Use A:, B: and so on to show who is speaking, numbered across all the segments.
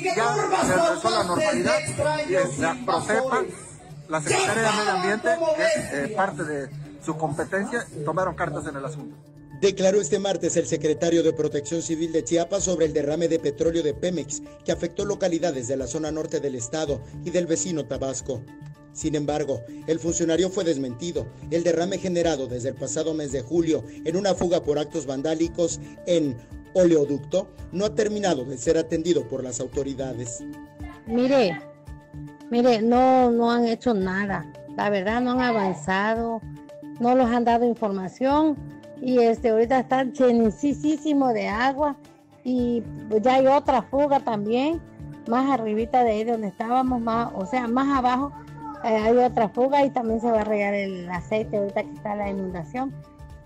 A: ya se regresó la normalidad y la Procepa, la Secretaría de Medio Ambiente, que es eh, parte de su competencia, tomaron cartas en el asunto.
B: Declaró este martes el secretario de Protección Civil de Chiapas sobre el derrame de petróleo de Pemex que afectó localidades de la zona norte del estado y del vecino Tabasco. Sin embargo, el funcionario fue desmentido. El derrame generado desde el pasado mes de julio en una fuga por actos vandálicos en oleoducto no ha terminado de ser atendido por las autoridades.
C: Mire, mire, no, no han hecho nada. La verdad no han avanzado, no los han dado información y este ahorita están llenísimo de agua y ya hay otra fuga también más arribita de ahí donde estábamos más o sea más abajo eh, hay otra fuga y también se va a regar el aceite ahorita que está la inundación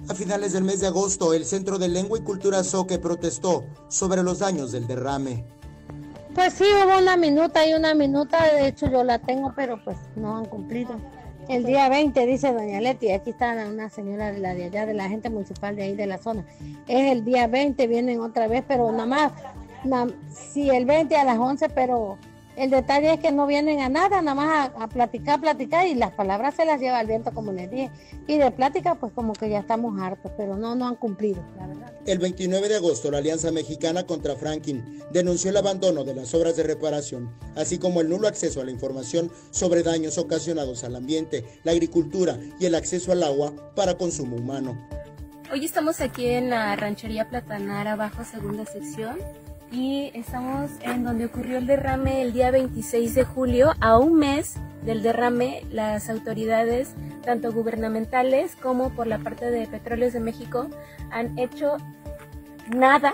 B: a finales del mes de agosto el Centro de Lengua y Cultura Soque protestó sobre los daños del derrame
C: pues sí hubo una minuta y una minuta de hecho yo la tengo pero pues no han cumplido el día 20, dice doña Leti, aquí está una señora de la de allá, de la gente municipal de ahí de la zona. Es el día 20, vienen otra vez, pero nada más, sí, el 20 a las 11, pero el detalle es que no vienen a nada, nada más a, platicar, platicar y las palabras se las lleva el viento, como les dije. Y de plática, pues como que ya estamos hartos, pero no, no han cumplido, la verdad.
B: El 29 de agosto, la Alianza Mexicana contra Franklin denunció el abandono de las obras de reparación, así como el nulo acceso a la información sobre daños ocasionados al ambiente, la agricultura y el acceso al agua para consumo humano.
D: Hoy estamos aquí en la ranchería Platanara, abajo segunda sección y estamos en donde ocurrió el derrame el día 26 de julio. A un mes del derrame, las autoridades, tanto gubernamentales como por la parte de Petróleos de México, han hecho nada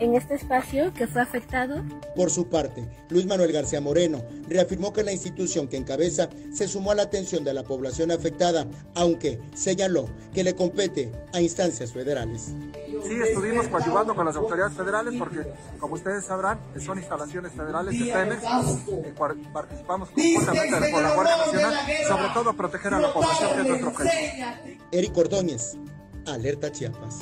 D: en este espacio que fue afectado.
B: Por su parte, Luis Manuel García Moreno reafirmó que la institución que encabeza se sumó a la atención de la población afectada, aunque señaló que le compete a instancias federales.
A: Sí, estuvimos coadyuvando con las autoridades federales porque, como ustedes sabrán, son instalaciones federales de que participamos conjuntamente con la Guardia Nacional, sobre todo proteger a la población es nuestro objetivo.
B: Eric Ordóñez, Alerta Chiapas.